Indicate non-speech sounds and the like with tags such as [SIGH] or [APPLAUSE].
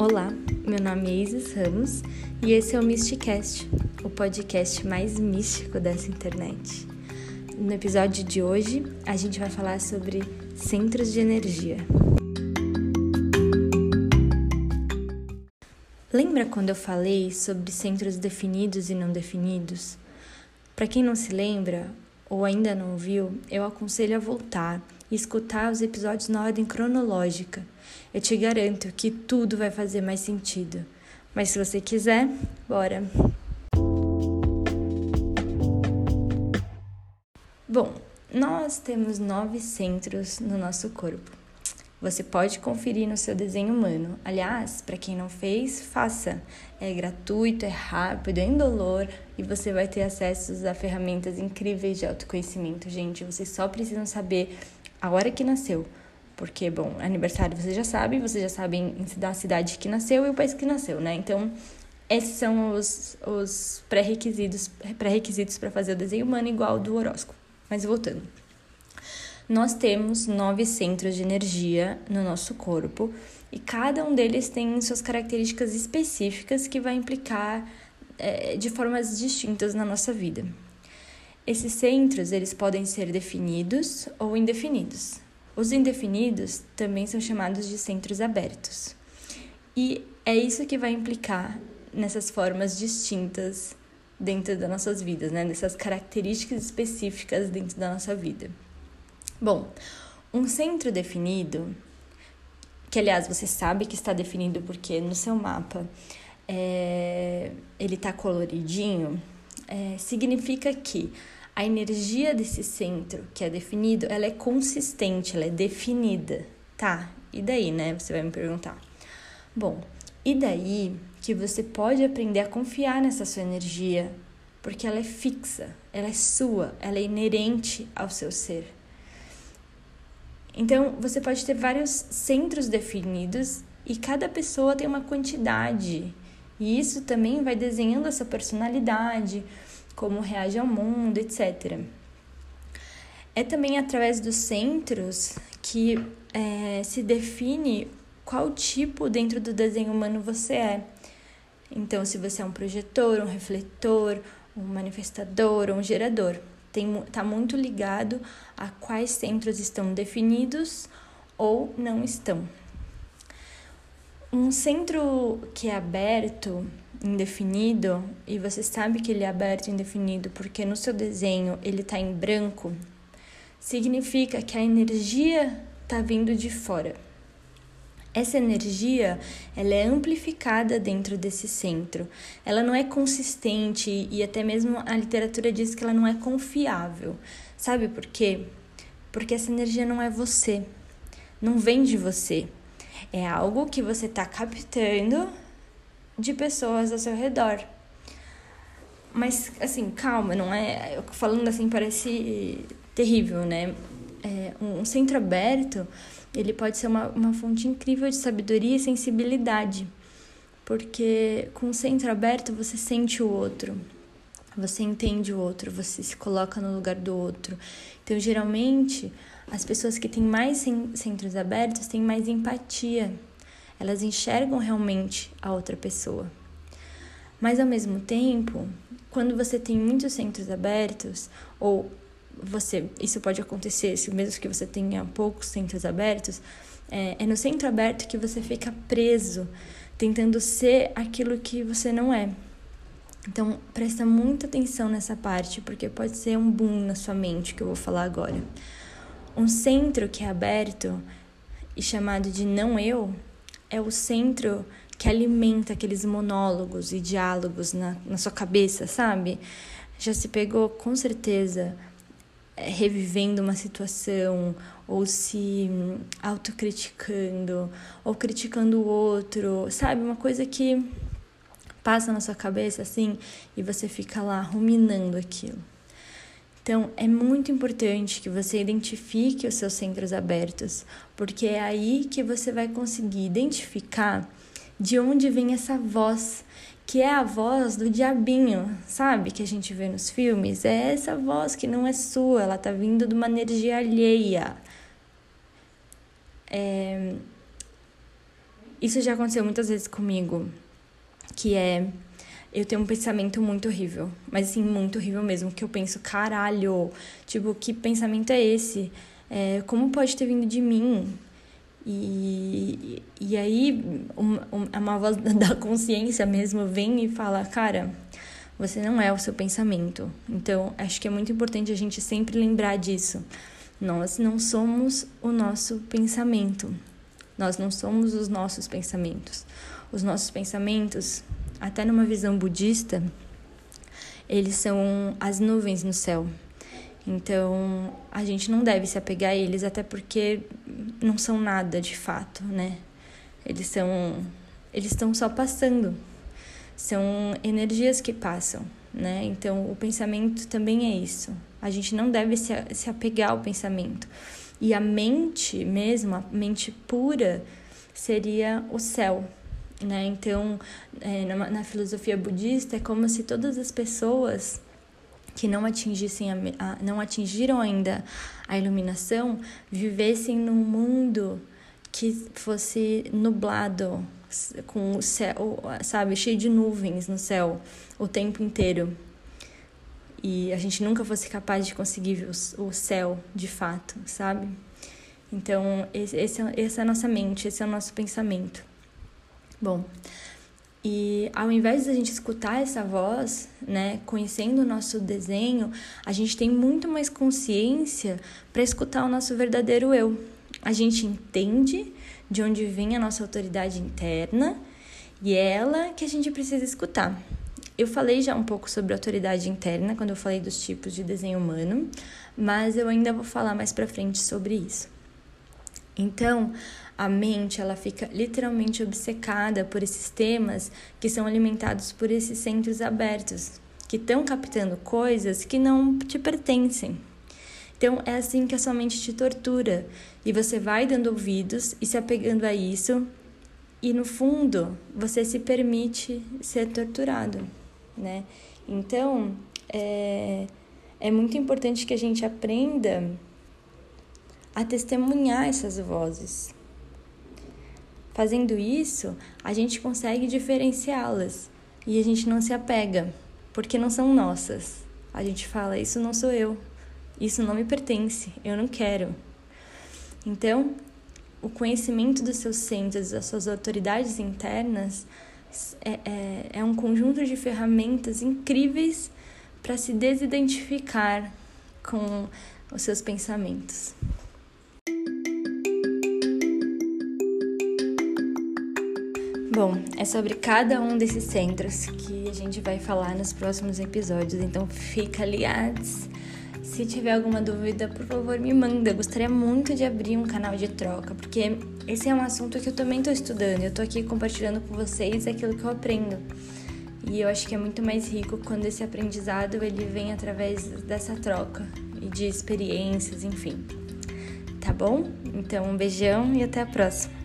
Olá, meu nome é Isis Ramos e esse é o Mysticast, o podcast mais místico dessa internet. No episódio de hoje, a gente vai falar sobre centros de energia. Lembra quando eu falei sobre centros definidos e não definidos? Para quem não se lembra ou ainda não viu, eu aconselho a voltar e escutar os episódios na ordem cronológica. Eu te garanto que tudo vai fazer mais sentido. Mas se você quiser, bora! Bom, nós temos nove centros no nosso corpo. Você pode conferir no seu desenho humano. Aliás, para quem não fez, faça. É gratuito, é rápido, é indolor e você vai ter acesso a ferramentas incríveis de autoconhecimento, gente. Vocês só precisam saber a hora que nasceu. Porque, bom, aniversário você já sabe, vocês já sabem da cidade que nasceu e o país que nasceu, né? Então, esses são os, os pré-requisitos pré-requisitos para fazer o desenho humano igual do horóscopo. Mas voltando. Nós temos nove centros de energia no nosso corpo e cada um deles tem suas características específicas que vai implicar é, de formas distintas na nossa vida. Esses centros eles podem ser definidos ou indefinidos. Os indefinidos também são chamados de centros abertos. E é isso que vai implicar nessas formas distintas dentro das nossas vidas, né? nessas características específicas dentro da nossa vida. Bom, um centro definido, que aliás você sabe que está definido porque no seu mapa é, ele está coloridinho, é, significa que a energia desse centro que é definido, ela é consistente, ela é definida. Tá, e daí, né? Você vai me perguntar. Bom, e daí que você pode aprender a confiar nessa sua energia, porque ela é fixa, ela é sua, ela é inerente ao seu ser. Então, você pode ter vários centros definidos e cada pessoa tem uma quantidade. E isso também vai desenhando a sua personalidade, como reage ao mundo, etc. É também através dos centros que é, se define qual tipo dentro do desenho humano você é. Então, se você é um projetor, um refletor, um manifestador ou um gerador, está muito ligado a quais centros estão definidos ou não estão. Um centro que é aberto indefinido e você sabe que ele é aberto indefinido porque no seu desenho ele está em branco, significa que a energia está vindo de fora. Essa energia, ela é amplificada dentro desse centro. Ela não é consistente e até mesmo a literatura diz que ela não é confiável. Sabe por quê? Porque essa energia não é você. Não vem de você. É algo que você está captando de pessoas ao seu redor. Mas, assim, calma, não é. Falando assim parece terrível, né? É, um centro aberto, ele pode ser uma, uma fonte incrível de sabedoria e sensibilidade. Porque com o centro aberto você sente o outro, você entende o outro, você se coloca no lugar do outro. Então, geralmente, as pessoas que têm mais centros abertos têm mais empatia elas enxergam realmente a outra pessoa. Mas ao mesmo tempo, quando você tem muitos centros abertos, ou você, isso pode acontecer se mesmo que você tenha poucos centros abertos, é, é no centro aberto que você fica preso, tentando ser aquilo que você não é. Então, presta muita atenção nessa parte, porque pode ser um boom na sua mente que eu vou falar agora. Um centro que é aberto e chamado de não eu é o centro que alimenta aqueles monólogos e diálogos na, na sua cabeça, sabe? Já se pegou com certeza é, revivendo uma situação ou se autocriticando ou criticando o outro, sabe? Uma coisa que passa na sua cabeça assim e você fica lá ruminando aquilo. Então, é muito importante que você identifique os seus centros abertos, porque é aí que você vai conseguir identificar de onde vem essa voz, que é a voz do diabinho, sabe? Que a gente vê nos filmes. É essa voz que não é sua, ela tá vindo de uma energia alheia. É... isso já aconteceu muitas vezes comigo, que é eu tenho um pensamento muito horrível, mas assim, muito horrível mesmo, que eu penso, caralho, tipo, que pensamento é esse? É, como pode ter vindo de mim? E, e aí uma, uma voz [LAUGHS] da consciência mesmo vem e fala, cara, você não é o seu pensamento. Então, acho que é muito importante a gente sempre lembrar disso. Nós não somos o nosso pensamento. Nós não somos os nossos pensamentos. Os nossos pensamentos, até numa visão budista, eles são as nuvens no céu. Então, a gente não deve se apegar a eles, até porque não são nada de fato, né? Eles são. Eles estão só passando. São energias que passam, né? Então, o pensamento também é isso. A gente não deve se, se apegar ao pensamento. E a mente mesmo, a mente pura, seria o céu, né? Então, é, na, na, filosofia budista, é como se todas as pessoas que não atingissem a, a, não atingiram ainda a iluminação vivessem num mundo que fosse nublado com o céu, sabe, cheio de nuvens no céu o tempo inteiro e a gente nunca fosse capaz de conseguir ver o, céu de fato, sabe? Então, esse, esse, é, essa é a nossa mente, esse é o nosso pensamento. Bom, e ao invés de a gente escutar essa voz, né, conhecendo o nosso desenho, a gente tem muito mais consciência para escutar o nosso verdadeiro eu. A gente entende de onde vem a nossa autoridade interna e é ela que a gente precisa escutar. Eu falei já um pouco sobre autoridade interna quando eu falei dos tipos de desenho humano, mas eu ainda vou falar mais para frente sobre isso. Então, a mente ela fica literalmente obcecada por esses temas que são alimentados por esses centros abertos, que estão captando coisas que não te pertencem. Então, é assim que a sua mente te tortura, e você vai dando ouvidos e se apegando a isso, e no fundo, você se permite ser torturado né? Então, é, é muito importante que a gente aprenda a testemunhar essas vozes. Fazendo isso, a gente consegue diferenciá-las e a gente não se apega, porque não são nossas. A gente fala: Isso não sou eu, isso não me pertence, eu não quero. Então, o conhecimento dos seus centros, das suas autoridades internas, é, é, é um conjunto de ferramentas incríveis para se desidentificar com os seus pensamentos. Bom, é sobre cada um desses centros que a gente vai falar nos próximos episódios, então fica ligados. Se tiver alguma dúvida, por favor, me manda. Eu gostaria muito de abrir um canal de troca, porque esse é um assunto que eu também estou estudando. Eu estou aqui compartilhando com vocês aquilo que eu aprendo. E eu acho que é muito mais rico quando esse aprendizado ele vem através dessa troca e de experiências, enfim. Tá bom? Então, um beijão e até a próxima.